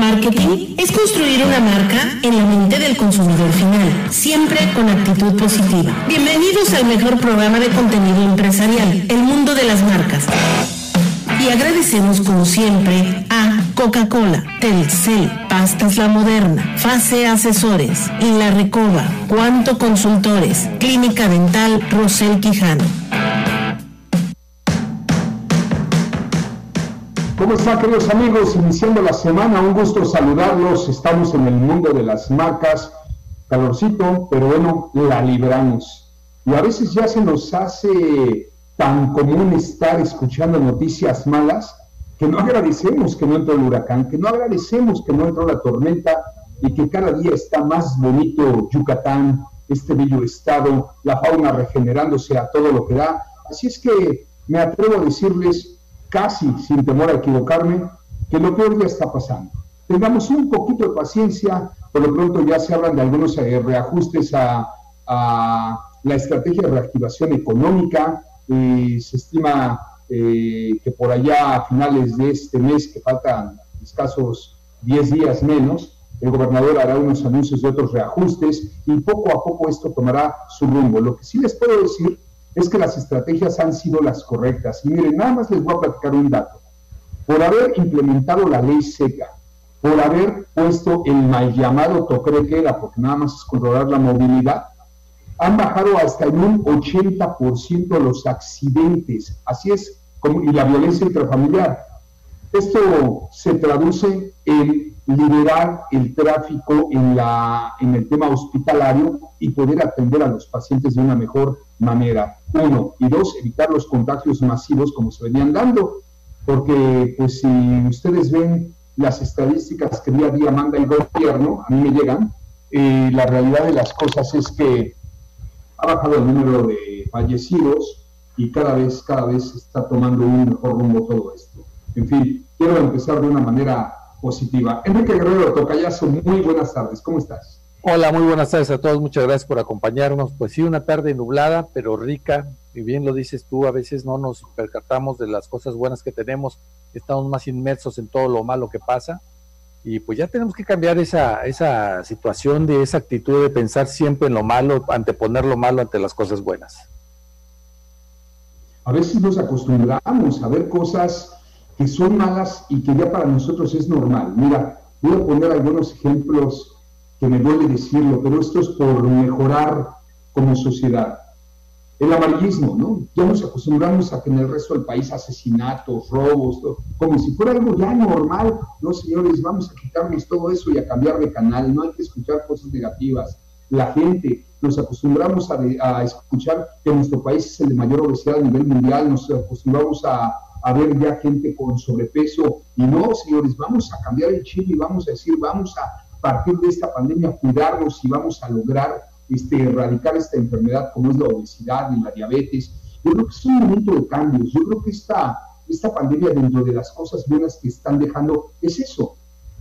Marketing es construir una marca en la mente del consumidor final, siempre con actitud positiva. Bienvenidos al mejor programa de contenido empresarial, El Mundo de las Marcas. Y agradecemos como siempre a Coca-Cola, Telcel, Pastas La Moderna, Fase Asesores, La Recoba, Cuanto Consultores, Clínica Dental Rosel Quijano. ¿Cómo están queridos amigos? Iniciando la semana, un gusto saludarlos. Estamos en el mundo de las marcas, calorcito, pero bueno, la libramos. Y a veces ya se nos hace tan común estar escuchando noticias malas que no agradecemos que no entró el huracán, que no agradecemos que no entró la tormenta y que cada día está más bonito Yucatán, este bello estado, la fauna regenerándose a todo lo que da. Así es que me atrevo a decirles, casi sin temor a equivocarme, que lo peor ya está pasando. Tengamos un poquito de paciencia, por lo pronto ya se hablan de algunos eh, reajustes a, la estrategia de reactivación económica, se estima eh, que por allá a finales de este mes, que faltan escasos 10 días menos, el gobernador hará unos anuncios de otros reajustes y poco a poco esto tomará su rumbo. Lo que sí les puedo decir es que las estrategias han sido las correctas. Y miren, nada más les voy a platicar un dato. Por haber implementado la ley seca, por haber puesto el mal llamado toque de queda, porque nada más es controlar la movilidad, han bajado hasta en un 80% los accidentes, así es, y la violencia intrafamiliar. Esto se traduce en liberar el tráfico en, la, en el tema hospitalario y poder atender a los pacientes de una mejor manera. Uno. Y dos, evitar los contagios masivos como se venían dando. Porque, pues, si ustedes ven las estadísticas que día a día manda el gobierno, a mí me llegan, eh, la realidad de las cosas es que ha bajado el número de fallecidos y cada vez, cada vez está tomando un mejor rumbo todo esto. En fin, quiero empezar de una manera positiva. Enrique Guerrero Tocayazo, muy buenas tardes, ¿cómo estás? Hola, muy buenas tardes a todos, muchas gracias por acompañarnos. Pues sí, una tarde nublada, pero rica, y bien lo dices tú, a veces no nos percatamos de las cosas buenas que tenemos, estamos más inmersos en todo lo malo que pasa, y pues ya tenemos que cambiar esa, esa situación de esa actitud de pensar siempre en lo malo, anteponer lo malo ante las cosas buenas. A veces nos acostumbramos a ver cosas que son malas y que ya para nosotros es normal. Mira, voy a poner algunos ejemplos que me duele decirlo, pero esto es por mejorar como sociedad el amarillismo, ¿no? Ya nos acostumbramos a que en el resto del país asesinatos, robos, como si fuera algo ya normal. No, señores, vamos a quitarnos todo eso y a cambiar de canal. No hay que escuchar cosas negativas. La gente, nos acostumbramos a, escuchar que nuestro país es el de mayor obesidad a nivel mundial, nos acostumbramos a, a ver ya gente con sobrepeso. Y no, señores, vamos a cambiar el chip y vamos a decir, vamos a partir de esta pandemia cuidarnos y vamos a lograr este, erradicar esta enfermedad como es la obesidad y la diabetes. Yo creo que es un momento de cambios. Yo creo que esta, esta pandemia, dentro de las cosas buenas que están dejando, es eso,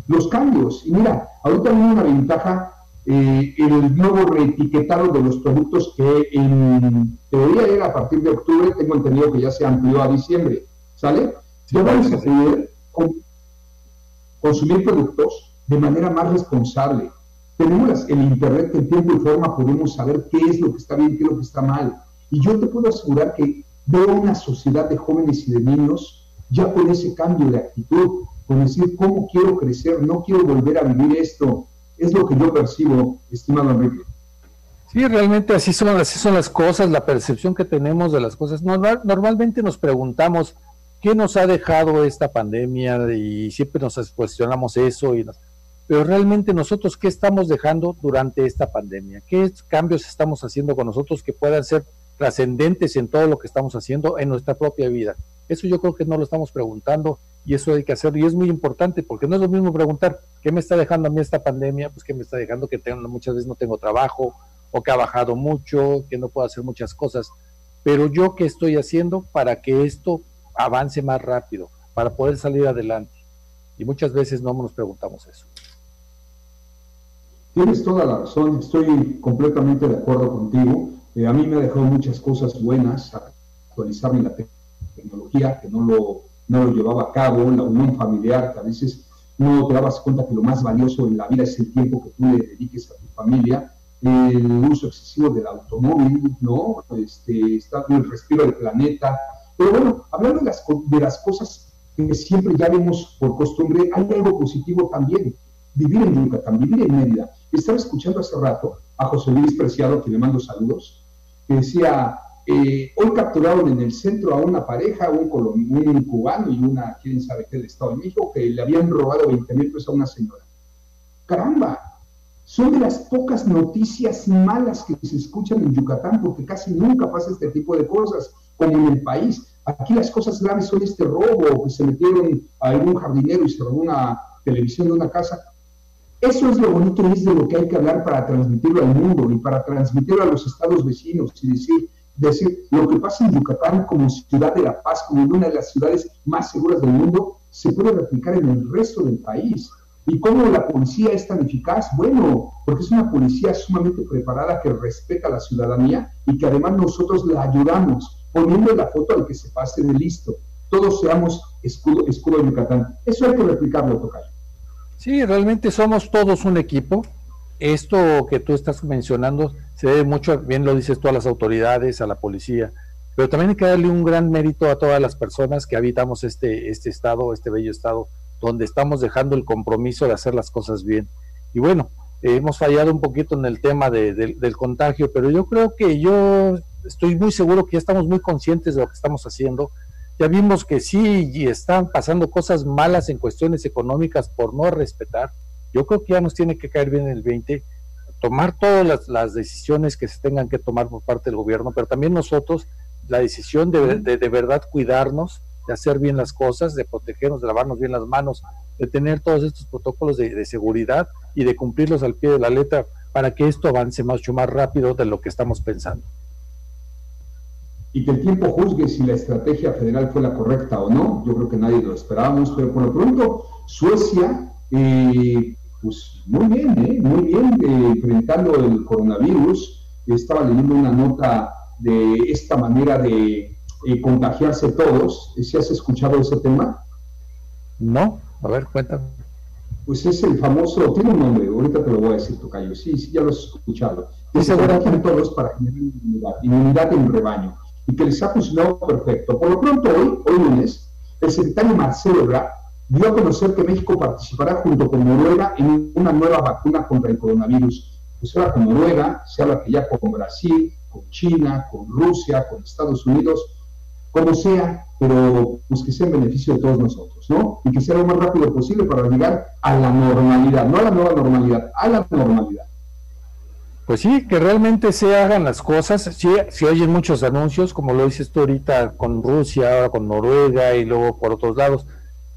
los cambios. Y mira, ahorita hay una ventaja, eh, el nuevo reetiquetado de los productos que en teoría era a partir de octubre, tengo entendido que ya se amplió a diciembre, ¿sale? Ya vamos a poder consumir productos de manera más responsable, tenemos el Internet en tiempo y forma, podemos saber qué es lo que está bien, qué es lo que está mal. Y yo te puedo asegurar que veo una sociedad de jóvenes y de niños ya con ese cambio de actitud, con decir, ¿cómo quiero crecer? No quiero volver a vivir esto. Es lo que yo percibo, estimado Enrique. Sí, realmente así son, así son las cosas, la percepción que tenemos de las cosas. normalmente nos preguntamos, ¿qué nos ha dejado esta pandemia? Y siempre nos cuestionamos eso y nos pero realmente nosotros qué estamos dejando durante esta pandemia, qué cambios estamos haciendo con nosotros que puedan ser trascendentes en todo lo que estamos haciendo en nuestra propia vida. Eso yo creo que no lo estamos preguntando y eso hay que hacerlo y es muy importante porque no es lo mismo preguntar qué me está dejando a mí esta pandemia, pues qué me está dejando que tengo, muchas veces no tengo trabajo o que ha bajado mucho, que no puedo hacer muchas cosas, pero yo qué estoy haciendo para que esto avance más rápido, para poder salir adelante. Y muchas veces no nos preguntamos eso. Tienes toda la razón, estoy completamente de acuerdo contigo. Eh, a mí me dejado muchas cosas buenas, actualizarme la tecnología, que no lo, no lo llevaba a cabo, la unión familiar, que a veces no te dabas cuenta que lo más valioso en la vida es el tiempo que tú le dediques a tu familia, el uso excesivo del automóvil, ¿no? Este, está el respiro del planeta. Pero bueno, hablando de las, de las cosas que siempre ya vemos por costumbre, hay algo positivo también. Vivir en Yucatán, vivir en Mérida. Estaba escuchando hace rato a José Luis Preciado, que le mando saludos, que decía, eh, hoy capturaron en el centro a una pareja, un, un cubano y una, quién sabe qué, del Estado de México, que le habían robado 20 mil pesos a una señora. Caramba, son de las pocas noticias malas que se escuchan en Yucatán, porque casi nunca pasa este tipo de cosas, como en el país. Aquí las cosas graves son este robo, que se metieron a algún jardinero y se robó una televisión de una casa. Eso es lo bonito y es de lo que hay que hablar para transmitirlo al mundo y para transmitirlo a los estados vecinos y decir, decir, lo que pasa en Yucatán como ciudad de la paz, como una de las ciudades más seguras del mundo, se puede replicar en el resto del país. ¿Y cómo la policía es tan eficaz? Bueno, porque es una policía sumamente preparada que respeta a la ciudadanía y que además nosotros la ayudamos poniendo la foto al que se pase de listo. Todos seamos escudo, escudo Yucatán. Eso hay que replicarlo, Tocayo. Sí, realmente somos todos un equipo. Esto que tú estás mencionando se debe mucho, bien lo dices tú, a las autoridades, a la policía, pero también hay que darle un gran mérito a todas las personas que habitamos este, este estado, este bello estado, donde estamos dejando el compromiso de hacer las cosas bien. Y bueno, hemos fallado un poquito en el tema del contagio, pero yo creo que yo estoy muy seguro que ya estamos muy conscientes de lo que estamos haciendo. Ya vimos que sí y están pasando cosas malas en cuestiones económicas por no respetar. Yo creo que ya nos tiene que caer bien el 20, tomar todas las, decisiones que se tengan que tomar por parte del gobierno, pero también nosotros la decisión de, de verdad cuidarnos, de hacer bien las cosas, de protegernos, de lavarnos bien las manos, de tener todos estos protocolos de, seguridad y de cumplirlos al pie de la letra para que esto avance mucho más rápido de lo que estamos pensando. Y que el tiempo juzgue si la estrategia federal fue la correcta o no, yo creo que nadie lo esperábamos, pero por lo pronto Suecia, eh, pues muy bien, eh, muy bien eh, enfrentando el coronavirus. Estaba leyendo una nota de esta manera de y contagiarse todos. ¿Si has escuchado ese tema? No, a ver, cuéntame. Pues es el famoso, tiene un nombre, ahorita te lo voy a decir, Tocayo, sí, sí, ya lo has escuchado. Que se contagian todos para generar inmunidad, inmunidad en rebaño, y que les ha funcionado perfecto. Por lo pronto, hoy, hoy lunes, el secretario Marcelo Ebrard dio a conocer que México participará junto con Noruega en una nueva vacuna contra el coronavirus. Pues ahora con Noruega, se habla que ya con Brasil, con China, con Rusia, con Estados Unidos, como sea, pero pues que sea en beneficio de todos nosotros, ¿no? Y que sea lo más rápido posible para llegar a la normalidad, no a la nueva normalidad, a la normalidad. Pues sí, que realmente se hagan las cosas. Sí, se oyen muchos anuncios, como lo dices tú ahorita con Rusia, ahora con Noruega y luego por otros lados.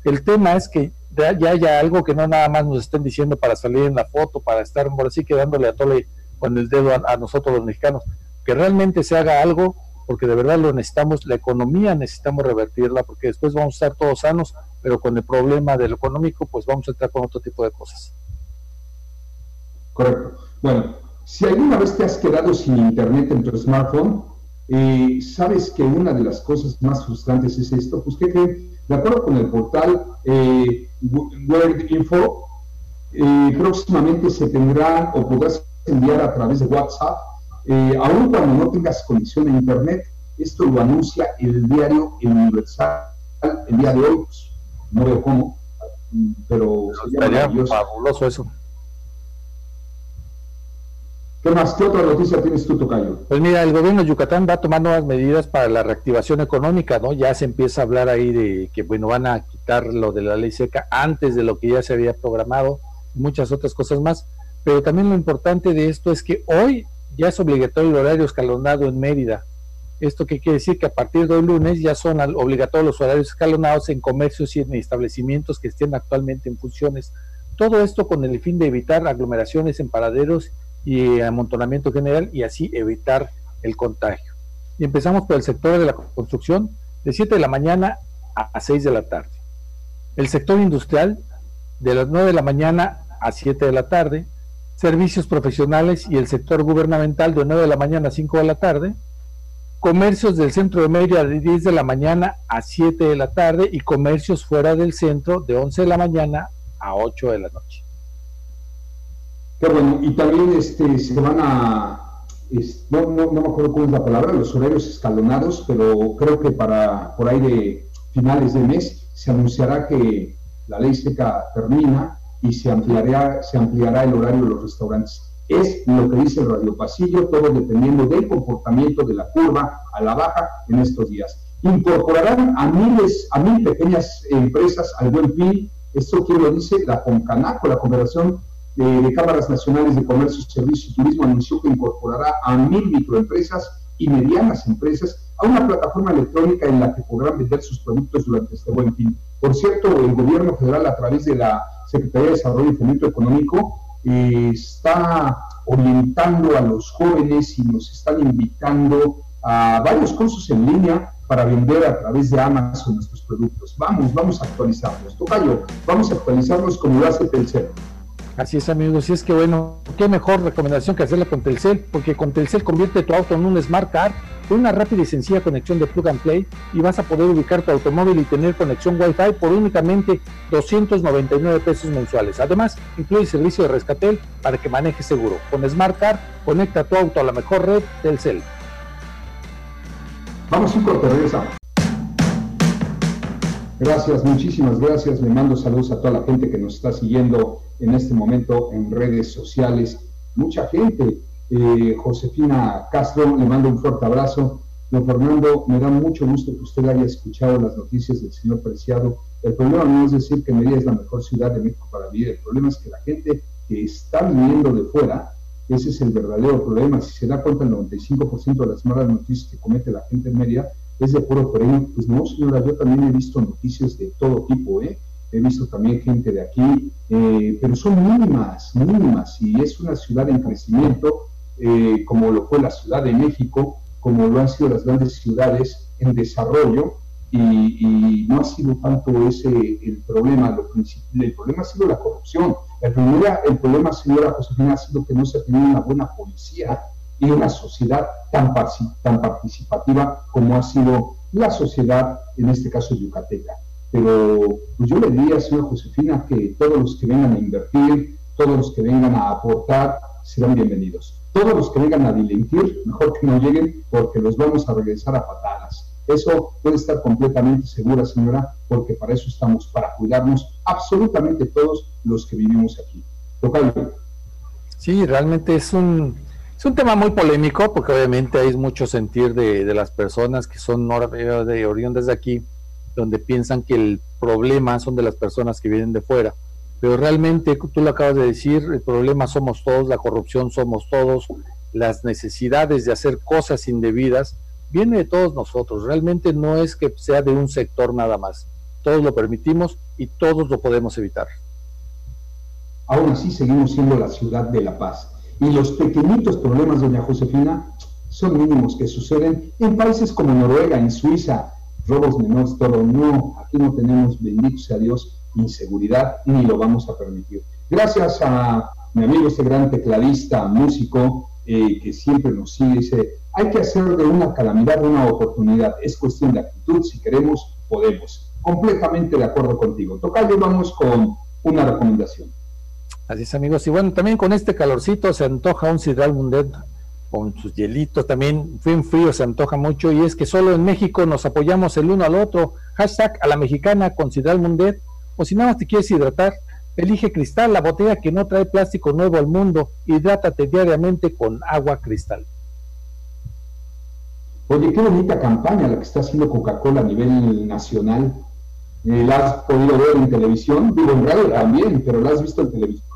El tema es que ya haya algo que no nada más nos estén diciendo para salir en la foto, para estar por así quedándole a tole con el dedo a nosotros los mexicanos. Que realmente se haga algo porque de verdad lo necesitamos, la economía necesitamos revertirla, porque después vamos a estar todos sanos, pero con el problema del económico, pues vamos a entrar con otro tipo de cosas. Correcto. Bueno, si alguna vez te has quedado sin internet en tu smartphone, eh, sabes que una de las cosas más frustrantes es esto, pues que de acuerdo con el portal eh, Word Info, eh, próximamente se tendrá o podrás enviar a través de WhatsApp eh, aun cuando no tengas conexión a Internet, esto lo anuncia el diario El Universal el día de hoy. Pues, no veo cómo, pero sería fabuloso eso. ¿Qué más? ¿Qué otra noticia tienes tú, Tocayo? Pues mira, el gobierno de Yucatán va a tomar nuevas medidas para la reactivación económica, ¿no? Ya se empieza a hablar ahí de que, bueno, van a quitar lo de la ley seca antes de lo que ya se había programado, muchas otras cosas más. Pero también lo importante de esto es que hoy ya es obligatorio el horario escalonado en Mérida. ¿Esto qué quiere decir? Que a partir de hoy lunes ya son obligatorios los horarios escalonados en comercios y en establecimientos que estén actualmente en funciones. Todo esto con el fin de evitar aglomeraciones en paraderos y amontonamiento general y así evitar el contagio. Y empezamos por el sector de la construcción de 7 de la mañana a 6 de la tarde. El sector industrial de las 9 de la mañana a 7 de la tarde servicios profesionales y el sector gubernamental de 9 de la mañana a 5 de la tarde, comercios del centro de Mérida de 10 de la mañana a 7 de la tarde y comercios fuera del centro de 11 de la mañana a 8 de la noche. Qué bueno, y también este, se van a, no, no, me acuerdo cuál es la palabra, los horarios escalonados, pero creo que para por ahí de finales de mes se anunciará que la ley seca termina y se ampliará, se ampliará el horario de los restaurantes. Es lo que dice el Radio Pasillo, todo dependiendo del comportamiento de la curva a la baja en estos días. Incorporarán a miles, a mil pequeñas empresas al buen fin. Esto quién lo dice la CONCANACO, la Confederación de, Cámaras Nacionales de Comercio, Servicio y Turismo, anunció que incorporará a mil microempresas y medianas empresas a una plataforma electrónica en la que podrán vender sus productos durante este buen fin. Por cierto, el gobierno federal, a través de la Secretaría de Desarrollo y Fomento Económico, eh, está orientando a los jóvenes y nos están invitando a varios cursos en línea para vender a través de Amazon nuestros productos. Vamos, vamos a actualizarlos. Tocayo, vamos a actualizarlos como lo hace Telcel. Así es, amigos. Y es que, bueno, qué mejor recomendación que hacerla con Telcel, porque con Telcel convierte tu auto en un Smart Car con una rápida y sencilla conexión de plug and play y vas a poder ubicar tu automóvil y tener conexión Wi-Fi por únicamente 299 pesos mensuales. Además, incluye servicio de rescatel para que manejes seguro. Con Smart Car, conecta tu auto a la mejor red Telcel. Vamos, un corte, regresamos. Gracias, muchísimas gracias. Le mando saludos a toda la gente que nos está siguiendo en este momento en redes sociales. Mucha gente. Eh, Josefina Castro, le mando un fuerte abrazo. Don Fernando, me da mucho gusto que usted haya escuchado las noticias del señor Preciado. El problema no es decir que Mérida es la mejor ciudad de México para vivir. El problema es que la gente que está viniendo de fuera, ese es el verdadero problema. Si se da cuenta, el 95% de las malas noticias que comete la gente en Mérida es de puro premio. Pues no, señora, yo también he visto noticias de todo tipo, ¿eh? He visto también gente de aquí, eh, pero son mínimas, mínimas, y es una ciudad en crecimiento, eh, como lo fue la Ciudad de México, como lo han sido las grandes ciudades en desarrollo, y, no ha sido tanto ese el problema, lo el problema ha sido la corrupción. El, problema, el problema, señora Josefina, ha sido que no se ha tenido una buena policía y una sociedad tan, tan participativa como ha sido la sociedad, en este caso yucateca. Pero pues yo le diría, señora Josefina, que todos los que vengan a invertir, todos los que vengan a aportar, serán bienvenidos. Todos los que vengan a delinquir, mejor que no lleguen, porque los vamos a regresar a patadas. Eso puede estar completamente segura, señora, porque para eso estamos, para cuidarnos absolutamente todos los que vivimos aquí. Sí, realmente es un, es un tema muy polémico porque obviamente hay mucho sentir de, las personas que son de oriundas de aquí, donde piensan que el problema son de las personas que vienen de fuera. Pero realmente, tú lo acabas de decir, el problema somos todos, la corrupción somos todos, las necesidades de hacer cosas indebidas viene de todos nosotros. Realmente no es que sea de un sector nada más. Todos lo permitimos y todos lo podemos evitar. Aún así seguimos siendo la ciudad de la paz y los pequeñitos problemas, doña Josefina, son mínimos que suceden en países como Noruega, en Suiza, robos menores, todo. No, aquí no tenemos, bendito sea Dios, inseguridad ni lo vamos a permitir. Gracias a mi amigo este gran tecladista, músico, eh, que siempre nos sigue, dice, hay que hacer de una calamidad una oportunidad. Es cuestión de actitud, si queremos, podemos. Completamente de acuerdo contigo. Tocayo, vamos con una recomendación. Así es, amigos. Y bueno, también con este calorcito se antoja un Sidral Mundet con sus hielitos. También bien frío se antoja mucho. Y es que solo en México nos apoyamos el uno al otro. Hashtag a la mexicana con Sidral Mundet. O si nada más te quieres hidratar, elige cristal, la botella que no trae plástico nuevo al mundo. Hidrátate diariamente con agua cristal. Oye, qué bonita campaña la que está haciendo Coca-Cola a nivel nacional eh, ¿La has podido ver en televisión? Digo, en radio también, pero la has visto en televisión.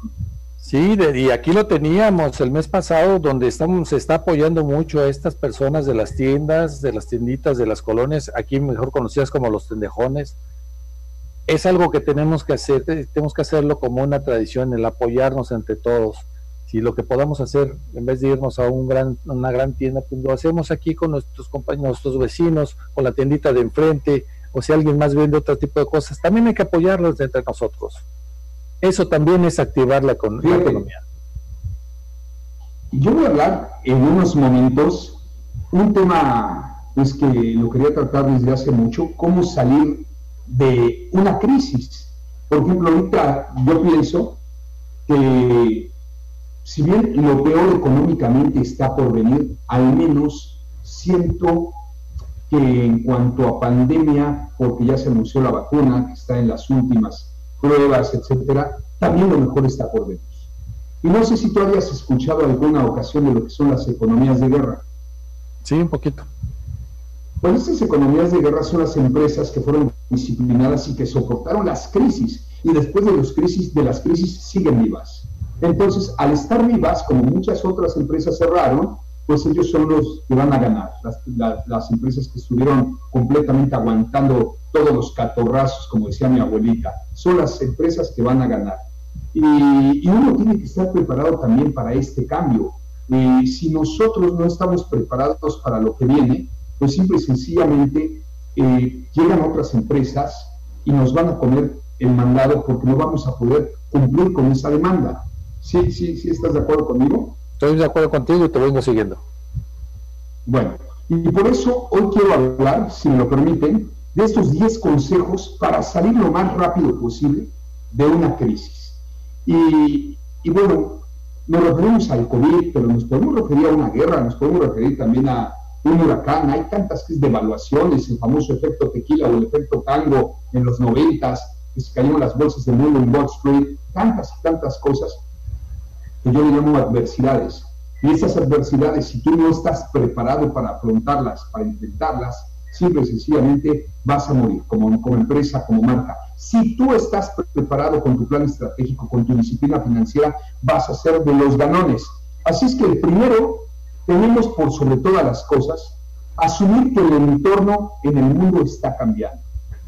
Sí, y aquí lo teníamos el mes pasado, donde estamos, se está apoyando mucho a estas personas de las tiendas, de las tienditas, de las colonias, aquí mejor conocidas como los tendejones. Es algo que tenemos que hacer, tenemos que hacerlo como una tradición, el apoyarnos entre todos. Si lo que podamos hacer, en vez de irnos a un gran, una gran tienda, pues lo hacemos aquí con nuestros compañeros, nuestros vecinos, con la tiendita de enfrente, o si alguien más vende otro tipo de cosas, también hay que apoyarlos entre nosotros. Eso también es activar la, economía. Yo voy a hablar en unos momentos un tema es que lo quería tratar desde hace mucho, cómo salir de una crisis. Por ejemplo, ahorita yo pienso que si bien lo peor económicamente está por venir, al menos siento que en cuanto a pandemia, porque ya se anunció la vacuna, que está en las últimas pruebas, etcétera, también lo mejor está por venir. Y no sé si tú habías escuchado alguna ocasión de lo que son las economías de guerra. Sí, un poquito. Pues estas economías de guerra son las empresas que fueron disciplinadas y que soportaron las crisis y después de, los crisis, de las crisis siguen vivas. Entonces, al estar vivas, como muchas otras empresas cerraron, pues ellos son los que van a ganar. Las, empresas que estuvieron completamente aguantando todos los catorrazos, como decía mi abuelita, son las empresas que van a ganar. Y, uno tiene que estar preparado también para este cambio. y si nosotros no estamos preparados para lo que viene, pues simple y sencillamente eh, llegan otras empresas y nos van a poner el mandado porque no vamos a poder cumplir con esa demanda. ¿Sí, sí, sí estás de acuerdo conmigo? Estoy de acuerdo contigo y te vengo siguiendo. Bueno, y por eso hoy quiero hablar, si me lo permiten, de estos 10 consejos para salir lo más rápido posible de una crisis. Y, y bueno, nos referimos al COVID, pero nos podemos referir a una guerra, nos podemos referir también a, un huracán, hay tantas devaluaciones, el famoso efecto tequila o el efecto tango en los noventas, que se cayeron las bolsas del mundo en Wall Street, tantas y tantas cosas que yo le llamo adversidades. Y esas adversidades, si tú no estás preparado para afrontarlas, para enfrentarlas, simple y sencillamente vas a morir como, empresa, como marca. Si tú estás preparado con tu plan estratégico, con tu disciplina financiera, vas a ser de los ganones. Así es que primero tenemos por sobre todas las cosas asumir que el entorno en el mundo está cambiando.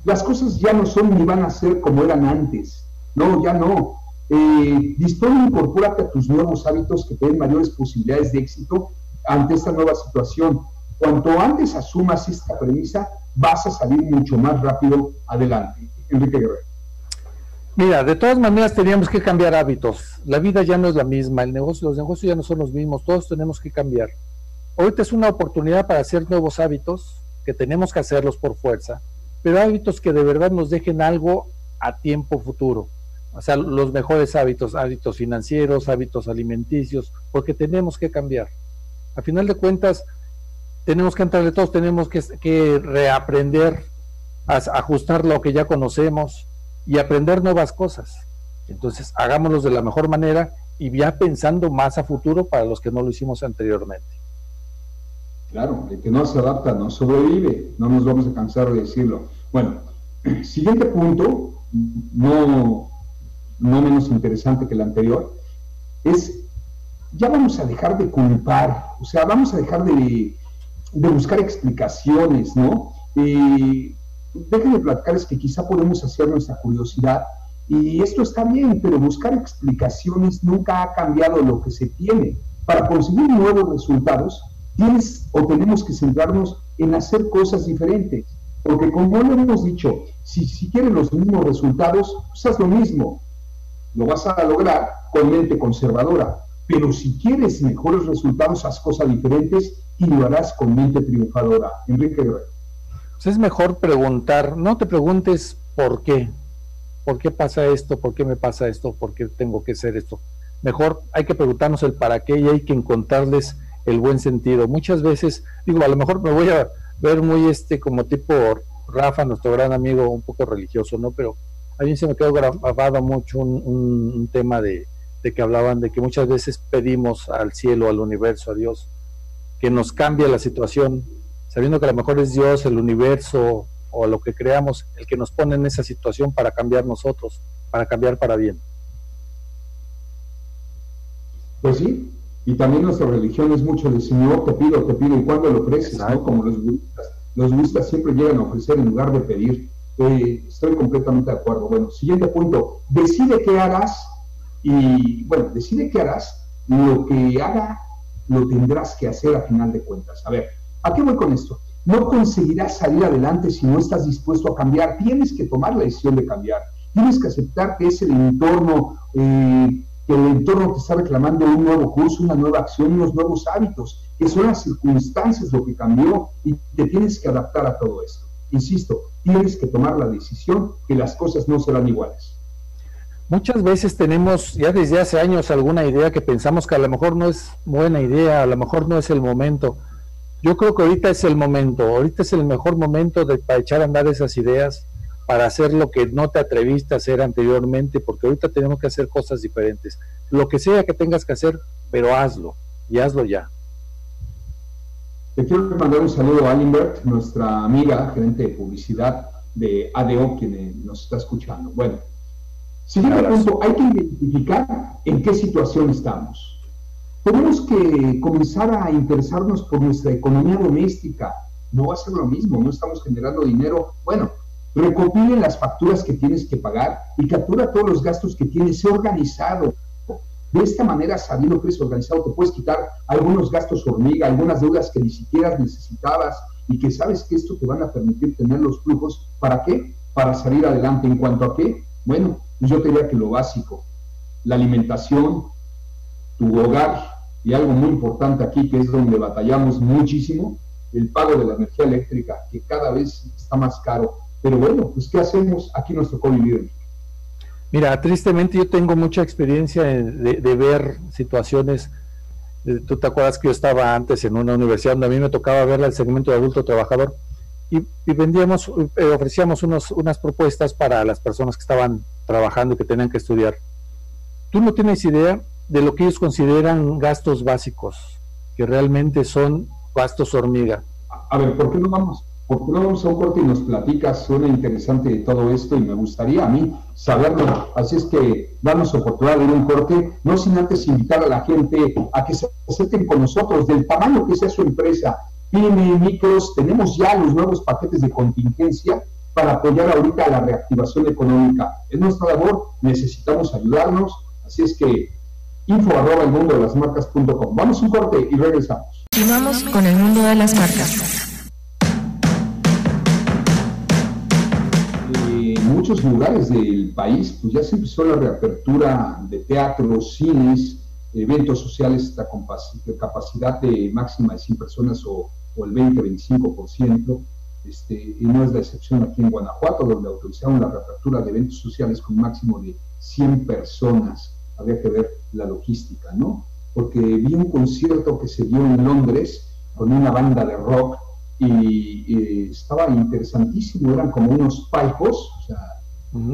Las cosas ya no son ni van a ser como eran antes. No, ya no. Eh, dispone, incorpórate a tus nuevos hábitos que te den mayores posibilidades de éxito ante esta nueva situación. Cuanto antes asumas esta premisa, vas a salir mucho más rápido adelante. Enrique Guerrero. Mira, de todas maneras teníamos que cambiar hábitos. La vida ya no es la misma, el negocio, los negocios ya no son los mismos, todos tenemos que cambiar. Ahorita es una oportunidad para hacer nuevos hábitos, que tenemos que hacerlos por fuerza, pero hábitos que de verdad nos dejen algo a tiempo futuro. O sea, los mejores hábitos, hábitos financieros, hábitos alimenticios, porque tenemos que cambiar. A final de cuentas, tenemos que entrarle todos, tenemos que, reaprender, a ajustar lo que ya conocemos, y aprender nuevas cosas. Entonces, hagámoslos de la mejor manera y ya pensando más a futuro para los que no lo hicimos anteriormente. Claro, el que no se adapta no sobrevive, no nos vamos a cansar de decirlo. Bueno, siguiente punto, no, no menos interesante que el anterior, es ya vamos a dejar de culpar, o sea, vamos a dejar de, de buscar explicaciones, ¿no? Eh, déjenme platicarles que quizá podemos hacer nuestra curiosidad y esto está bien, pero buscar explicaciones nunca ha cambiado lo que se tiene. Para conseguir nuevos resultados, tienes o tenemos que centrarnos en hacer cosas diferentes. Porque como lo hemos dicho, si, si quieres los mismos resultados, pues haz lo mismo. Lo vas a lograr con mente conservadora. Pero si quieres mejores resultados, haz cosas diferentes y lo harás con mente triunfadora. Enrique. Pues es mejor preguntar, no te preguntes por qué, por qué pasa esto, por qué me pasa esto, por qué tengo que hacer esto. Mejor hay que preguntarnos el para qué y hay que encontrarles el buen sentido. Muchas veces, digo, a lo mejor me voy a ver muy este como tipo Rafa, nuestro gran amigo, un poco religioso, ¿no? Pero a mí se me quedó grabado mucho un, tema de, de, que hablaban de que muchas veces pedimos al cielo, al universo, a Dios, que nos cambie la situación sabiendo que a lo mejor es Dios, el universo o lo que creamos el que nos pone en esa situación para cambiar nosotros, para cambiar para bien. Pues sí, y también nuestra religión es mucho de Señor, te pido, te pido, y cuando lo ofreces, ¿no? Como los budistas. Los budistas siempre llegan a ofrecer en lugar de pedir. Eh, estoy completamente de acuerdo. Bueno, siguiente punto, decide qué harás y, bueno, decide qué harás, lo que haga lo tendrás que hacer a final de cuentas. A ver, ¿A qué voy con esto? No conseguirás salir adelante si no estás dispuesto a cambiar. Tienes que tomar la decisión de cambiar. Tienes que aceptar que es el entorno, eh, que el entorno te está reclamando un nuevo curso, una nueva acción, unos nuevos hábitos, que son las circunstancias lo que cambió y te tienes que adaptar a todo esto. Insisto, tienes que tomar la decisión que las cosas no serán iguales. Muchas veces tenemos ya desde hace años alguna idea que pensamos que a lo mejor no es buena idea, a lo mejor no es el momento. Yo creo que ahorita es el momento, ahorita es el mejor momento de, para echar a andar esas ideas, para hacer lo que no te atreviste a hacer anteriormente, porque ahorita tenemos que hacer cosas diferentes. Lo que sea que tengas que hacer, pero hazlo, y hazlo ya. Te quiero mandar un saludo a Alimbert, nuestra amiga, gerente de publicidad de ADO, quien nos está escuchando. Bueno, Siguiente punto, hay que identificar en qué situación estamos. Tenemos que comenzar a interesarnos por nuestra economía doméstica. No va a ser lo mismo, no estamos generando dinero. Bueno, recopile las facturas que tienes que pagar y captura todos los gastos que tienes, sé organizado. De esta manera, sabiendo que eres organizado, te puedes quitar algunos gastos hormiga, algunas deudas que ni siquiera necesitabas y que sabes que esto te van a permitir tener los flujos. ¿Para qué? Para salir adelante. ¿En cuanto a qué? Bueno, yo diría que lo básico, la alimentación, tu hogar y algo muy importante aquí que es donde batallamos muchísimo, el pago de la energía eléctrica, que cada vez está más caro. Pero bueno, pues ¿qué hacemos? Aquí nos tocó vivir. Mira, tristemente yo tengo mucha experiencia de, ver situaciones. Eh, Tú te acuerdas que yo estaba antes en una universidad donde a mí me tocaba ver el segmento de adulto trabajador y, vendíamos, eh, ofrecíamos unos, unas propuestas para las personas que estaban trabajando y que tenían que estudiar. Tú no tienes idea de lo que ellos consideran gastos básicos, que realmente son gastos hormiga. A ver, ¿por qué no vamos? ¿Por qué no vamos a un corte y nos platicas? Suena interesante todo esto y me gustaría a mí saberlo. Así es que danos oportunidad de ir a un corte, no sin antes invitar a la gente a que se acerquen con nosotros del tamaño que sea su empresa, pyme, micros, tenemos ya los nuevos paquetes de contingencia para apoyar ahorita a la reactivación económica. Es nuestra labor, necesitamos ayudarnos, así es que info arroba el mundo de las marcas.com. Vamos un corte y regresamos. Continuamos con el mundo de las marcas. En muchos lugares del país, pues ya se empezó la reapertura de teatros, cines, eventos sociales, esta capacidad de máxima de 100 personas o o el 20-25%, este, y no es la excepción aquí en Guanajuato, donde autorizaron la reapertura de eventos sociales con máximo de 100 personas. Habría que ver la logística, ¿no? Porque vi un concierto que se dio en Londres con una banda de rock y, estaba interesantísimo, eran como unos palcos, o sea,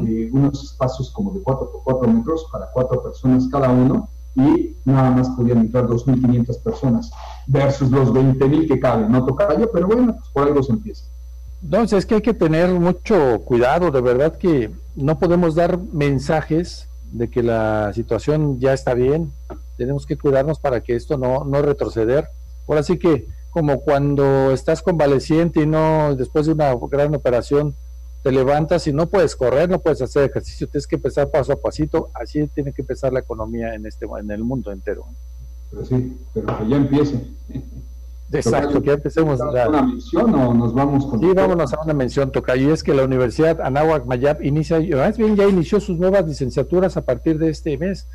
eh, unos espacios como de 4 por 4 metros para cuatro personas cada uno, y nada más podían entrar 2.500 personas versus los 20.000 que caben, no yo, pero bueno, pues por algo se empieza. Entonces es que hay que tener mucho cuidado, de verdad que no podemos dar mensajes de que la situación ya está bien, tenemos que cuidarnos para que esto no, no retroceder. Ahora sí que como cuando estás convaleciente y no después de una gran operación te levantas y no puedes correr, no puedes hacer ejercicio, tienes que empezar paso a pasito, así tiene que empezar la economía en este en el mundo entero. Pero sí, pero que ya empiece. Exacto, que ya empecemos. ¿Una mención o nos vamos con.? Sí, vámonos a una mención, Tocayo. Y es que la Universidad Anáhuac Mayap inicia, más bien ya inició sus nuevas licenciaturas a partir de este mes: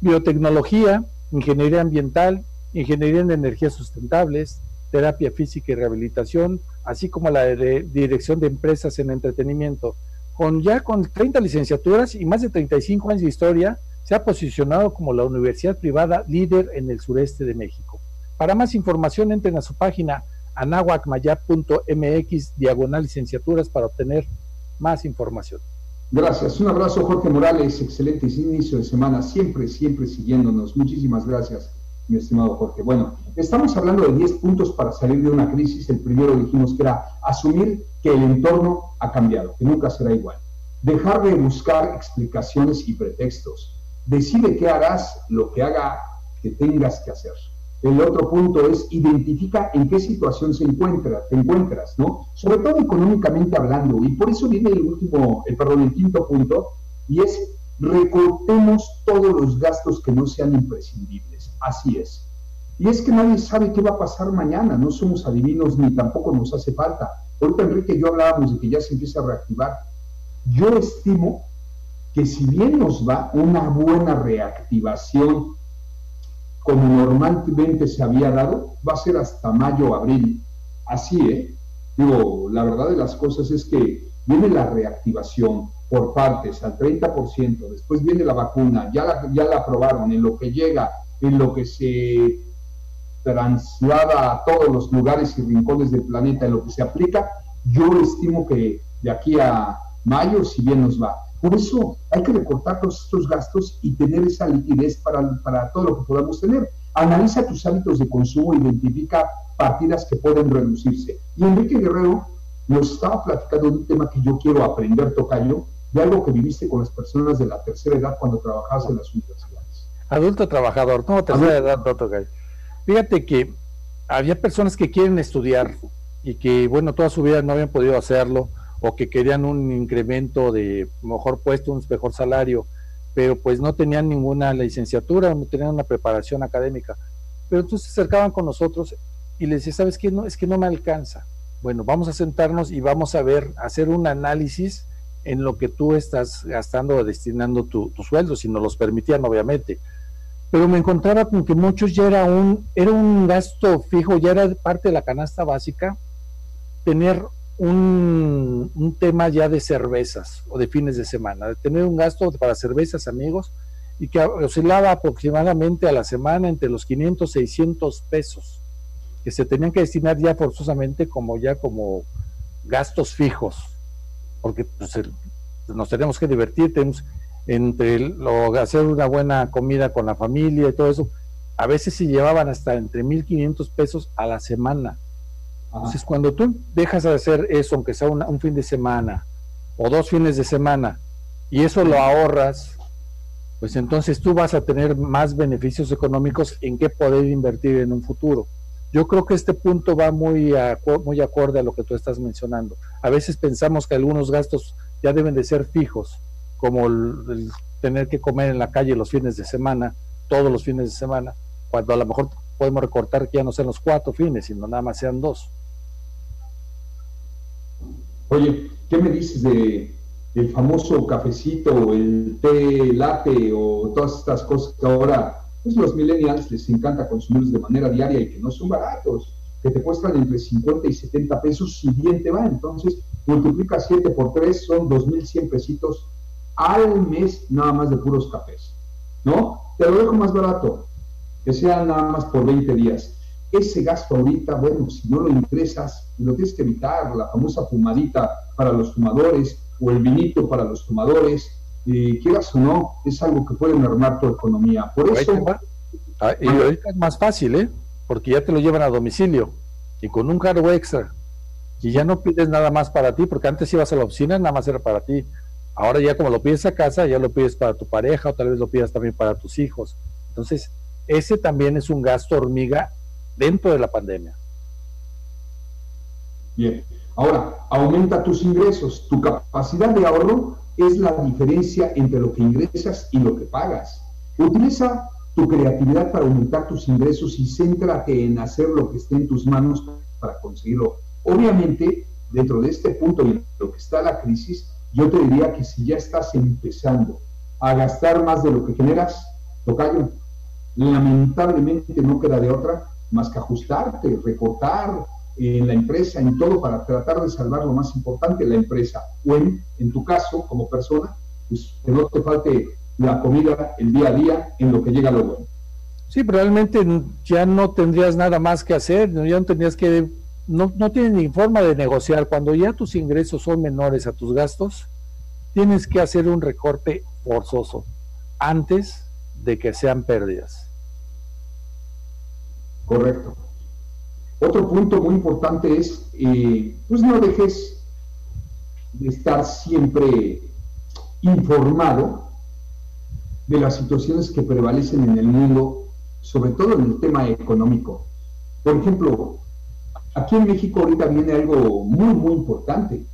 Biotecnología, Ingeniería Ambiental, Ingeniería en Energías Sustentables, Terapia Física y Rehabilitación, así como la de dirección de empresas en entretenimiento. Con ya con 30 licenciaturas y más de 35 años de historia, se ha posicionado como la universidad privada líder en el sureste de México. Para más información, entren a su página anahuacmayap.mx diagonal licenciaturas para obtener más información. Gracias. Un abrazo, Jorge Morales. Excelente inicio de semana. Siempre, siempre siguiéndonos. Muchísimas gracias mi estimado Jorge. Bueno, estamos hablando de 10 puntos para salir de una crisis. El primero dijimos que era asumir que el entorno ha cambiado, que nunca será igual. Dejar de buscar explicaciones y pretextos. Decide qué harás, lo que haga que tengas que hacer. El otro punto es identifica en qué situación se encuentra, te encuentras, ¿no? Sobre todo económicamente hablando. Y por eso viene el último, el, perdón, el quinto punto, y es recortemos todos los gastos que no sean imprescindibles. Así es. Y es que nadie sabe qué va a pasar mañana, no somos adivinos ni tampoco nos hace falta. Ahorita Enrique yo hablábamos de que ya se empieza a reactivar. Yo estimo que si bien nos va una buena reactivación como normalmente se había dado, va a ser hasta mayo o abril. Así, ¿eh? Digo, la verdad de las cosas es que viene la reactivación, por partes al 30%, después viene la vacuna, ya la, ya la aprobaron, en lo que llega, en lo que se traslada a todos los lugares y rincones del planeta, en lo que se aplica, yo estimo que de aquí a mayo, si bien nos va. Por eso hay que recortar todos estos gastos y tener esa liquidez para, para todo lo que podamos tener. Analiza tus hábitos de consumo, identifica partidas que pueden reducirse. Y Enrique Guerrero nos estaba platicando de un tema que yo quiero aprender, Tocayo, de algo que viviste con las personas de la tercera edad cuando trabajabas en las universidades. Adulto trabajador, no, tercera edad, no. Fíjate que había personas que quieren estudiar y que, bueno, toda su vida no habían podido hacerlo o que querían un incremento de mejor puesto, un mejor salario, pero pues no tenían ninguna licenciatura, no tenían una preparación académica. Pero entonces se acercaban con nosotros y les decía, ¿sabes qué? No, es que no me alcanza. Bueno, vamos a sentarnos y vamos a ver, hacer un análisis en lo que tú estás gastando o destinando tu, sueldo, si nos los permitían, obviamente. Pero me encontraba con que muchos ya era un, era un gasto fijo, ya era parte de la canasta básica, tener un, un, tema ya de cervezas o de fines de semana, de tener un gasto para cervezas, amigos, y que oscilaba aproximadamente a la semana entre los 500, 600 pesos, que se tenían que destinar ya forzosamente como ya como gastos fijos, porque pues, nos tenemos que divertir, tenemos entre lo, hacer una buena comida con la familia y todo eso, a veces se llevaban hasta entre 1.500 pesos a la semana entonces, cuando tú dejas de hacer eso, aunque sea un fin de semana o dos fines de semana, y eso lo ahorras, pues entonces tú vas a tener más beneficios económicos en qué poder invertir en un futuro. Yo creo que este punto va muy, muy acorde a lo que tú estás mencionando. A veces pensamos que algunos gastos ya deben de ser fijos, como el tener que comer en la calle los fines de semana, todos los fines de semana, cuando a lo mejor podemos recortar que ya no sean los cuatro fines, sino nada más sean dos. Oye, ¿qué me dices de el famoso cafecito, el té latte o todas estas cosas que ahora pues los millennials les encanta consumir de manera diaria y que no son baratos, que te cuestan entre 50 y 70 pesos si bien te va. Entonces, multiplica 7 por 3, son 2.100 pesitos al mes nada más de puros cafés. ¿No? Te lo dejo más barato, que sea nada más por 20 días ese gasto ahorita, bueno, si no lo ingresas, lo tienes que evitar, la famosa fumadita para los fumadores o el vinito para los fumadores, eh, quieras o no, es algo que puede mermar tu economía. Por eso... Ah, y ahorita es más fácil, ¿eh? Porque ya te lo llevan a domicilio y con un cargo extra. Y ya no pides nada más para ti, porque antes ibas a la oficina, nada más era para ti. Ahora ya como lo pides a casa, ya lo pides para tu pareja o tal vez lo pidas también para tus hijos. Entonces, ese también es un gasto hormiga dentro de la pandemia. Bien, ahora, aumenta tus ingresos. Tu capacidad de ahorro es la diferencia entre lo que ingresas y lo que pagas. Utiliza tu creatividad para aumentar tus ingresos y céntrate en hacer lo que esté en tus manos para conseguirlo. Obviamente, dentro de este punto y lo que está la crisis, yo te diría que si ya estás empezando a gastar más de lo que generas, tocayo, lamentablemente no queda de otra más que ajustarte, recortar en la empresa, en todo, para tratar de salvar lo más importante, la empresa. O en, en tu caso, como persona, pues que no te falte la comida el día a día en lo que llega lo bueno. Sí, probablemente ya no tendrías nada más que hacer, ya no tendrías que, no, no tienes ni forma de negociar. Cuando ya tus ingresos son menores a tus gastos, tienes que hacer un recorte forzoso antes de que sean pérdidas. Correcto. Otro punto muy importante es, eh, pues no dejes de estar siempre informado de las situaciones que prevalecen en el mundo, sobre todo en el tema económico. Por ejemplo, aquí en México ahorita viene algo muy, muy importante.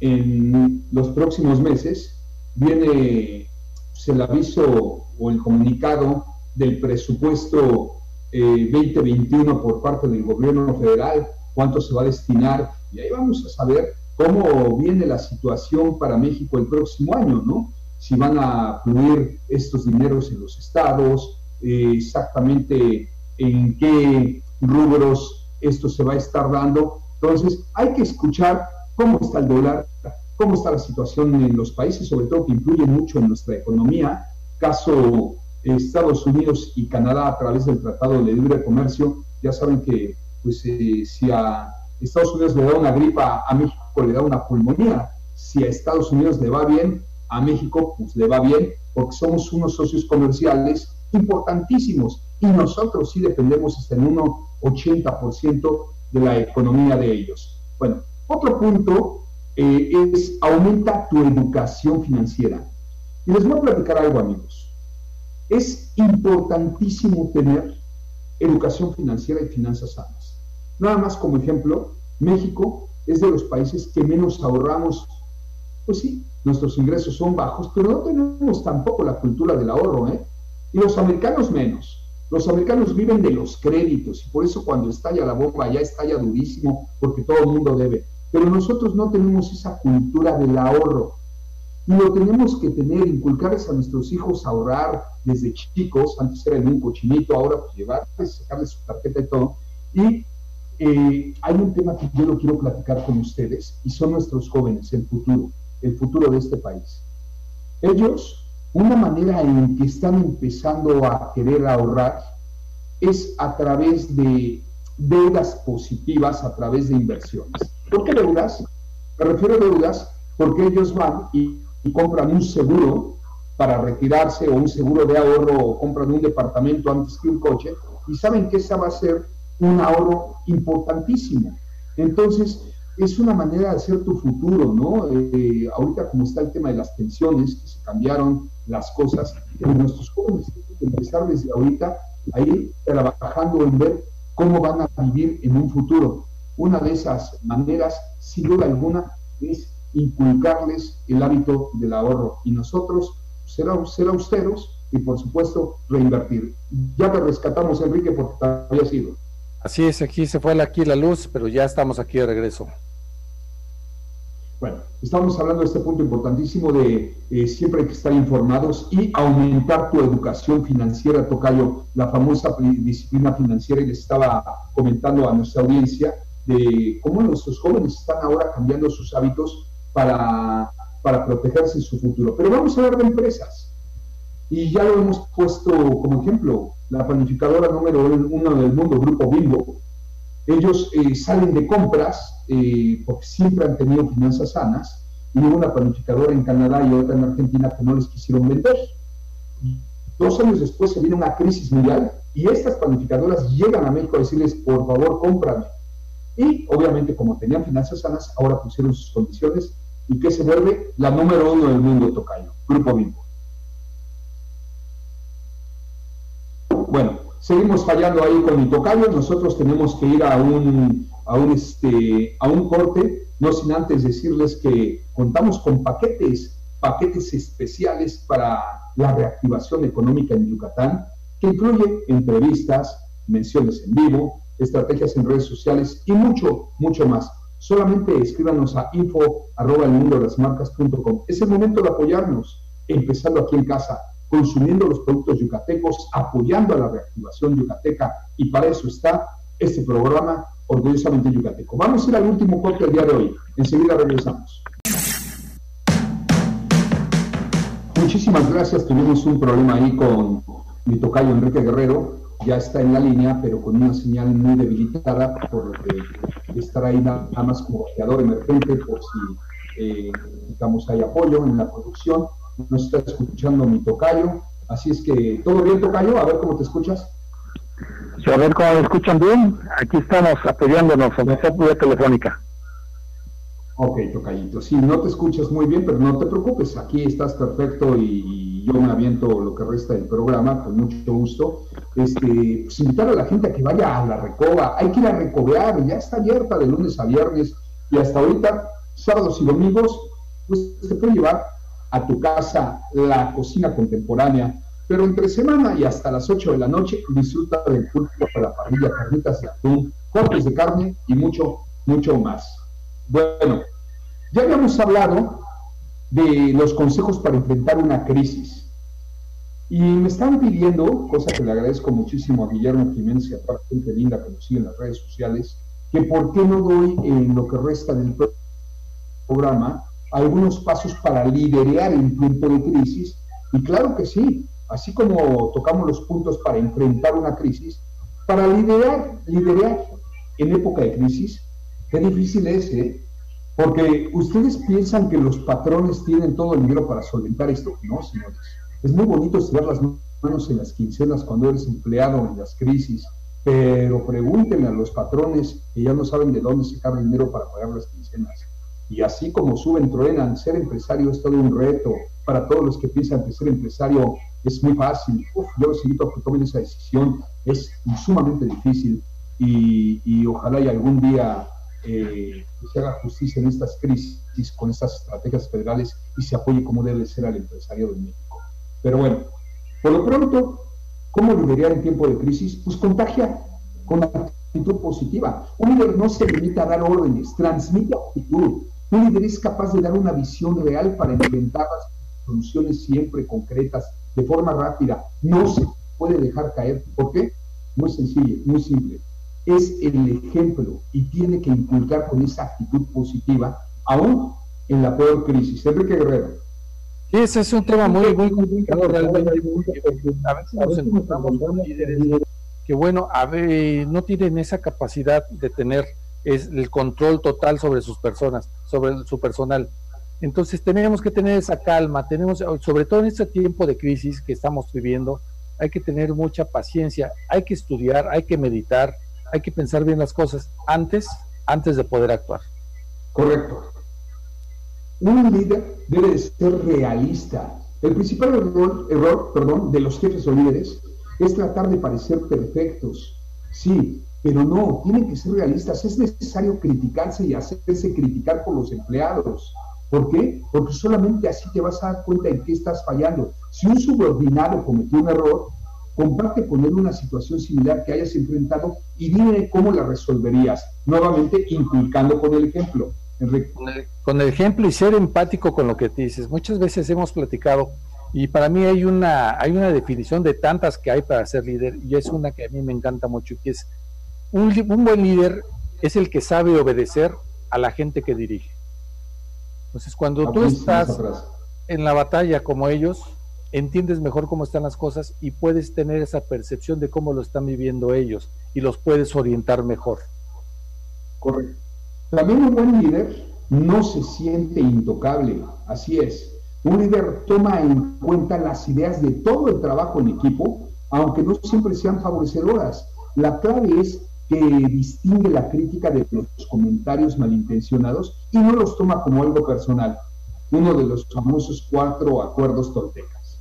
En los próximos meses viene pues, el aviso o el comunicado del presupuesto 2021 eh, por parte del gobierno federal, cuánto se va a destinar, y ahí vamos a saber cómo viene la situación para México el próximo año, ¿no? Si van a fluir estos dineros en los estados, eh, exactamente en qué rubros esto se va a estar dando. Entonces, hay que escuchar cómo está el dólar, cómo está la situación en los países, sobre todo que influye mucho en nuestra economía, caso Estados Unidos y Canadá a través del Tratado de Libre Comercio, ya saben que pues, eh, si a Estados Unidos le da una gripa, a México le da una pulmonía, si a Estados Unidos le va bien, a México pues le va bien, porque somos unos socios comerciales importantísimos y nosotros sí dependemos hasta en un 80% de la economía de ellos. Bueno, otro punto eh, es aumenta tu educación financiera. Y les voy a platicar algo, amigos. Es importantísimo tener educación financiera y finanzas sanas. Nada más como ejemplo, México es de los países que menos ahorramos. Pues sí, nuestros ingresos son bajos, pero no tenemos tampoco la cultura del ahorro, ¿eh? Y los americanos menos. Los americanos viven de los créditos y por eso cuando estalla la bomba ya estalla durísimo porque todo el mundo debe. Pero nosotros no tenemos esa cultura del ahorro. Y lo tenemos que tener, inculcarles a nuestros hijos a ahorrar desde chicos, antes era un cochinito, ahora pues llevarles, sacarles su tarjeta y todo. Y eh, hay un tema que yo lo quiero platicar con ustedes y son nuestros jóvenes, el futuro, el futuro de este país. Ellos una manera en que están empezando a querer ahorrar es a través de deudas positivas, a través de inversiones. ¿Por qué deudas? Me refiero a deudas porque ellos van y, compran un seguro para retirarse o un seguro de ahorro o compran un departamento antes que un coche y saben que esa va a ser un ahorro importantísimo. Entonces, es una manera de hacer tu futuro, ¿no? Eh, ahorita como está el tema de las pensiones, que se cambiaron las cosas, pero nuestros jóvenes tienen que empezar desde ahorita a ir trabajando en ver cómo van a vivir en un futuro. Una de esas maneras, sin duda alguna, es inculcarles el hábito del ahorro y nosotros ser, ser austeros y por supuesto reinvertir. Ya te rescatamos, Enrique, porque había sido. Así es, aquí se fue aquí la luz, pero ya estamos aquí de regreso. Bueno, estamos hablando de este punto importantísimo de eh, siempre hay que estar informados y aumentar tu educación financiera, Tocayo, la famosa disciplina financiera, y les estaba comentando a nuestra audiencia de cómo nuestros jóvenes están ahora cambiando sus hábitos para, para protegerse su futuro. Pero vamos a hablar de empresas. Y ya lo hemos puesto como ejemplo, la planificadora número uno del mundo, Grupo Bimbo, ellos eh, salen de compras eh, porque siempre han tenido finanzas sanas y hubo una planificadora en Canadá y otra en Argentina que no les quisieron vender. Dos años después se viene una crisis mundial y estas planificadoras llegan a México a decirles, por favor, cómprame. Y obviamente como tenían finanzas sanas, ahora pusieron sus condiciones y que se vuelve la número uno del mundo, Tocayo, Grupo Bimbo. Bueno, seguimos fallando ahí con mi tocayo, nosotros tenemos que ir a un, a un, este, a un corte, no sin antes decirles que contamos con paquetes, paquetes especiales para la reactivación económica en Yucatán, que incluye entrevistas, menciones en vivo, estrategias en redes sociales y mucho, mucho más. Solamente escríbanos a info arroba el mundo de las marcas.com. Es el momento de apoyarnos, empezando aquí en casa consumiendo los productos yucatecos, apoyando a la reactivación yucateca y para eso está este programa orgullosamente yucateco. Vamos a ir al último corte del día de hoy. Enseguida regresamos. Muchísimas gracias. Tuvimos un problema ahí con mi tocayo Enrique Guerrero. Ya está en la línea, pero con una señal muy debilitada, por que estará ahí nada más como creador emergente por si eh, necesitamos ahí apoyo en la producción nos está escuchando mi tocayo. Así es que, ¿todo bien, tocayo? A ver cómo te escuchas. a ver cómo me escuchan bien. Aquí estamos apoyándonos en esta vía telefónica. Ok, tocayito. Sí, no te escuchas muy bien, pero no te preocupes. Aquí estás perfecto y, yo me aviento lo que resta del programa con mucho gusto. Este, pues invitar a la gente a que vaya a la recoba. Hay que ir a recobear. Ya está abierta de lunes a viernes y hasta ahorita, sábados y domingos, pues se puede llevar a tu casa la cocina contemporánea, pero entre semana y hasta las 8 de la noche disfruta del culto de la parrilla, carnitas de atún, cortes de carne y mucho, mucho más. Bueno, ya habíamos hablado de los consejos para enfrentar una crisis. Y me están pidiendo, cosa que le agradezco muchísimo a Guillermo Jiménez y a parte gente linda que nos sigue en las redes sociales, que por qué no doy en lo que resta del programa algunos pasos para liderar en tiempo de crisis. Y claro que sí, así como tocamos los puntos para enfrentar una crisis, para liderar, liderar en época de crisis, qué difícil es, ¿eh? Porque ustedes piensan que los patrones tienen todo el dinero para solventar esto. No, señores. Es muy bonito estirar las manos en las quincenas cuando eres empleado en las crisis, pero pregúntenle a los patrones que ya no saben de dónde sacar dinero para pagar las quincenas. Y así como suben, truenan, ser empresario es todo un reto para todos los que piensan que ser empresario es muy fácil. yo los invito a que tomen esa decisión, es sumamente difícil y, ojalá y algún día eh, se haga justicia en estas crisis con estas estrategias federales y se apoye como debe ser al empresario de México. Pero bueno, por lo pronto, ¿cómo liderar en tiempo de crisis? Pues contagia con actitud positiva. Un líder no se limita a dar órdenes, transmite actitud. Un líder es capaz de dar una visión real para implementar las soluciones siempre concretas, de forma rápida. No se puede dejar caer. ¿Por qué? Muy sencillo, muy simple. Es el ejemplo y tiene que inculcar con esa actitud positiva, aún en la peor crisis. Enrique Guerrero. Sí, ese es un tema muy, muy complicado realmente. A veces nos encontramos con líderes que, bueno, a ver, no tienen esa capacidad de tener es el control total sobre sus personas, sobre su personal. Entonces tenemos que tener esa calma, tenemos, sobre todo en este tiempo de crisis que estamos viviendo, hay que tener mucha paciencia, hay que estudiar, hay que meditar, hay que pensar bien las cosas antes, antes de poder actuar. Correcto. Un líder debe ser realista. El principal error, perdón, de los jefes o líderes es tratar de parecer perfectos. Sí, pero no, tienen que ser realistas. Es necesario criticarse y hacerse criticar por los empleados. ¿Por qué? Porque solamente así te vas a dar cuenta de qué estás fallando. Si un subordinado cometió un error, comparte con él una situación similar que hayas enfrentado y dime cómo la resolverías. Nuevamente, inculcando con el ejemplo. Con el, ejemplo y ser empático con lo que te dices. Muchas veces hemos platicado y para mí hay una, hay una definición de tantas que hay para ser líder y es una que a mí me encanta mucho, que es un, un buen líder es el que sabe obedecer a la gente que dirige. Entonces, cuando tú estás en la batalla como ellos, entiendes mejor cómo están las cosas y puedes tener esa percepción de cómo lo están viviendo ellos y los puedes orientar mejor. Correcto. También un buen líder no se siente intocable, así es. Un líder toma en cuenta las ideas de todo el trabajo en equipo, aunque no siempre sean favorecedoras. La clave es que distingue la crítica de los comentarios malintencionados y no los toma como algo personal. Uno de los famosos cuatro acuerdos toltecas.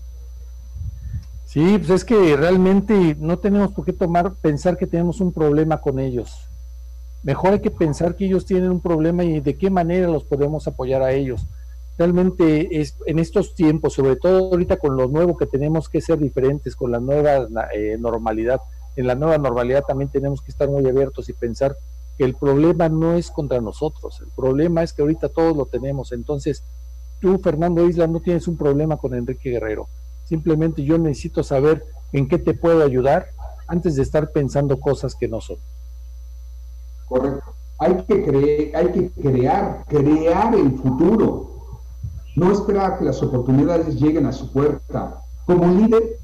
Sí, pues es que realmente no tenemos por qué tomar, pensar que tenemos un problema con ellos. Mejor hay que pensar que ellos tienen un problema y de qué manera los podemos apoyar a ellos. Realmente es en estos tiempos, sobre todo ahorita con lo nuevo que tenemos que ser diferentes, con la nueva eh, normalidad, en la nueva normalidad también tenemos que estar muy abiertos y pensar que el problema no es contra nosotros, el problema es que ahorita todos lo tenemos. Entonces, tú, Fernando Isla, no tienes un problema con Enrique Guerrero. Simplemente yo necesito saber en qué te puedo ayudar antes de estar pensando cosas que no son. Correcto. Hay que, crear, crear el futuro. No esperar que las oportunidades lleguen a su puerta. Como líder,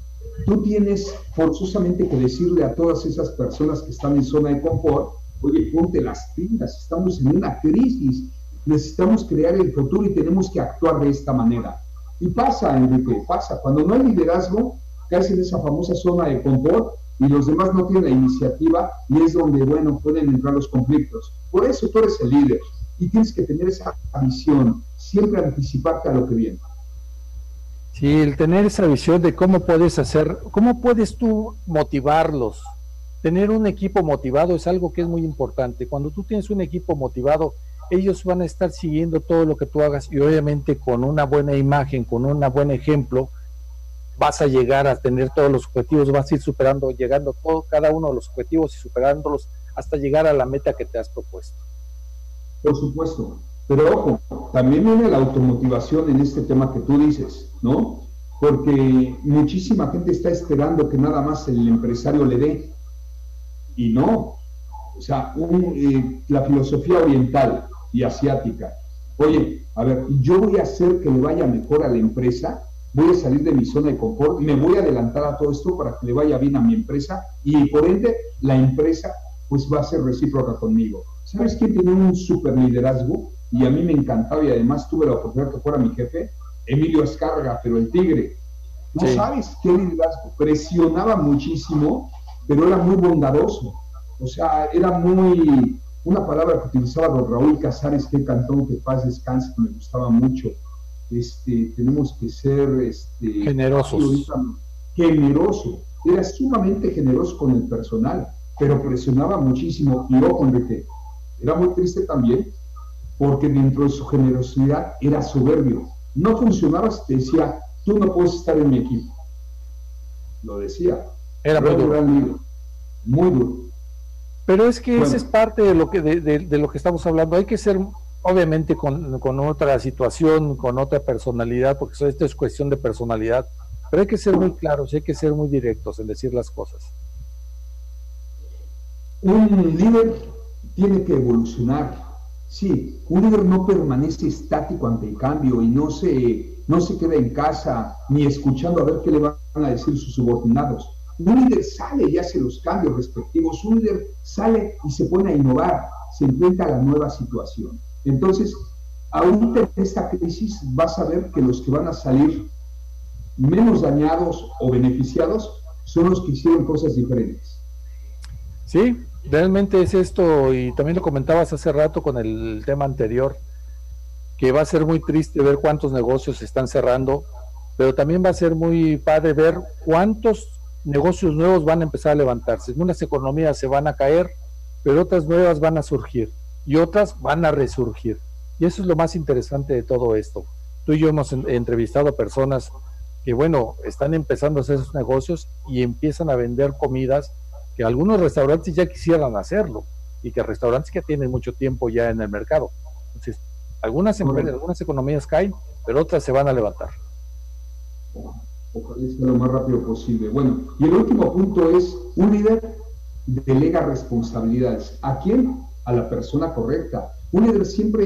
tú tienes forzosamente que decirle a todas esas personas que están en zona de confort, oye, ponte las pilas, estamos en una crisis, necesitamos crear el futuro y tenemos que actuar de esta manera. Y pasa, Enrique, pasa. Cuando no hay liderazgo, caes en esa famosa zona de confort y los demás no tienen la iniciativa y es donde, bueno, pueden entrar los conflictos. Por eso tú eres el líder y tienes que tener esa visión, siempre anticiparte a lo que viene. Sí, el tener esa visión de cómo puedes hacer, cómo puedes tú motivarlos. Tener un equipo motivado es algo que es muy importante. Cuando tú tienes un equipo motivado, ellos van a estar siguiendo todo lo que tú hagas y obviamente con una buena imagen, con un buen ejemplo, vas a llegar a tener todos los objetivos, vas a ir superando, llegando todo, cada uno de los objetivos y superándolos hasta llegar a la meta que te has propuesto. Por supuesto, pero ojo, también viene la automotivación en este tema que tú dices, ¿no? Porque muchísima gente está esperando que nada más el empresario le dé. Y no. O sea, eh, la filosofía oriental y asiática oye, a ver, yo voy a hacer que le vaya mejor a la empresa, voy a salir de mi zona de confort, me voy a adelantar a todo esto para que le vaya bien a mi empresa y por ende la empresa pues va a ser recíproca conmigo. ¿Sabes quién tiene un super liderazgo? Y a mí me encantaba y además tuve la oportunidad que fuera mi jefe, Emilio Escarga, pero el tigre. No sabes qué liderazgo, presionaba muchísimo, pero era muy bondadoso. O sea, era muy, una palabra que utilizaba don Raúl Casares, que cantó que paz descanse, que me gustaba mucho. Este, tenemos que ser este, generosos. Generoso. Era sumamente generoso con el personal, pero presionaba muchísimo. Y ojo, Enrique, era muy triste también, porque dentro de su generosidad era soberbio. No funcionaba si te decía, tú no puedes estar en mi equipo. Lo decía. Era muy duro. Muy duro. Pero es que esa es parte de lo que, de, lo que estamos hablando. Hay que ser, obviamente, con, otra situación, con otra personalidad, porque esto es cuestión de personalidad, pero hay que ser muy claros, hay que ser muy directos en decir las cosas. Un líder tiene que evolucionar. Sí, un líder no permanece estático ante el cambio y no se, no se queda en casa ni escuchando a ver qué le van a decir sus subordinados un líder sale y hace los cambios respectivos, un líder sale y se pone a innovar, se enfrenta a la nueva situación. Entonces, ahorita en esta crisis vas a ver que los que van a salir menos dañados o beneficiados son los que hicieron cosas diferentes. Sí, realmente es esto, y también lo comentabas hace rato con el tema anterior, que va a ser muy triste ver cuántos negocios se están cerrando, pero también va a ser muy padre ver cuántos negocios nuevos van a empezar a levantarse. Unas economías se van a caer, pero otras nuevas van a surgir y otras van a resurgir. Y eso es lo más interesante de todo esto. Tú y yo hemos entrevistado a personas que, bueno, están empezando a hacer esos negocios y empiezan a vender comidas que algunos restaurantes ya quisieran hacerlo y que restaurantes que tienen mucho tiempo ya en el mercado. Entonces, algunas, algunas economías caen, pero otras se van a levantar ojalá sea lo más rápido posible. Bueno, y el último punto es, un líder delega responsabilidades. ¿A quién? A la persona correcta. Un líder siempre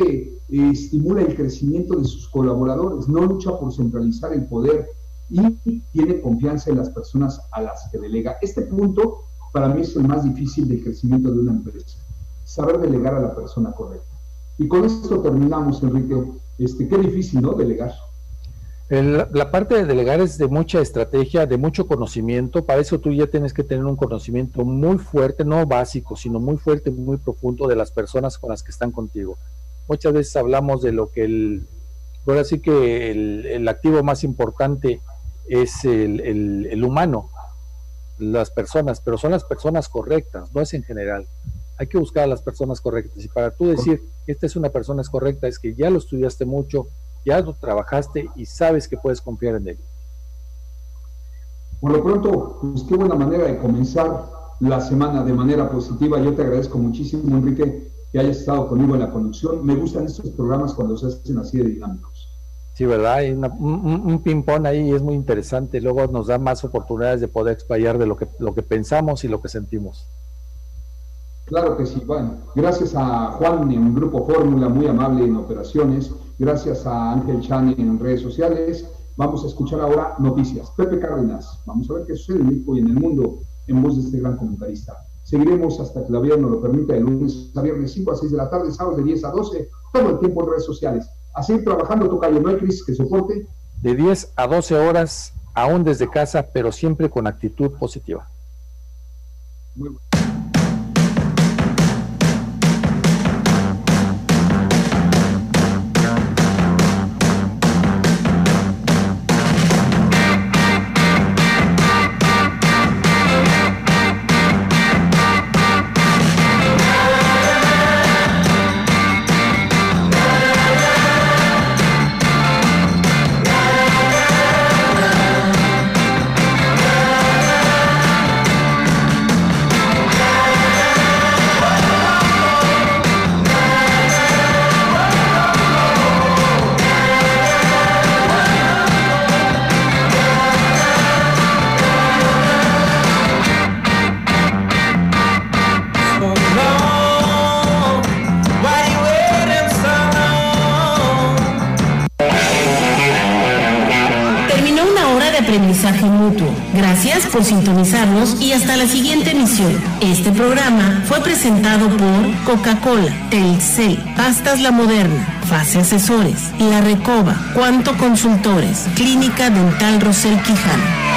eh, estimula el crecimiento de sus colaboradores, no lucha por centralizar el poder y tiene confianza en las personas a las que delega. Este punto para mí es el más difícil del crecimiento de una empresa, saber delegar a la persona correcta. Y con esto terminamos, Enrique. Este, qué difícil, ¿no? Delegar la parte de delegar es de mucha estrategia, de mucho conocimiento. Para eso tú ya tienes que tener un conocimiento muy fuerte, no básico, sino muy fuerte, muy profundo de las personas con las que están contigo. Muchas veces hablamos de lo que el, ahora sí que el, activo más importante es el, el humano, las personas, pero son las personas correctas, no es en general. Hay que buscar a las personas correctas. Y para tú decir esta es una persona correcta, es que ya lo estudiaste mucho, ya lo trabajaste y sabes que puedes confiar en él. Por lo pronto, pues qué buena manera de comenzar la semana de manera positiva. Yo te agradezco muchísimo, Enrique, que hayas estado conmigo en la conducción. Me gustan estos programas cuando se hacen así de dinámicos. Sí, ¿verdad? Hay un, un ping-pong ahí es muy interesante. Luego nos da más oportunidades de poder explayar de lo que, lo que pensamos y lo que sentimos. Claro que sí. Bueno, gracias a Juan en Grupo Fórmula, muy amable en operaciones. Gracias a Ángel Chan en redes sociales. Vamos a escuchar ahora noticias. Pepe Cárdenas, vamos a ver qué sucede en México y en el mundo en voz de este gran comentarista. Seguiremos hasta que la vida nos lo permita de lunes a viernes 5 a 6 de la tarde, sábados de 10 a 12, todo el tiempo en redes sociales. A seguir trabajando, tu calle, no hay crisis que soporte. De 10 a 12 horas, aún desde casa, pero siempre con actitud positiva. Muy bueno. Por sintonizarnos y hasta la siguiente emisión. Este programa fue presentado por Coca-Cola, Telcel, Pastas La Moderna, Fase Asesores, La Recoba, Cuanto Consultores, Clínica Dental Rosel Quijano.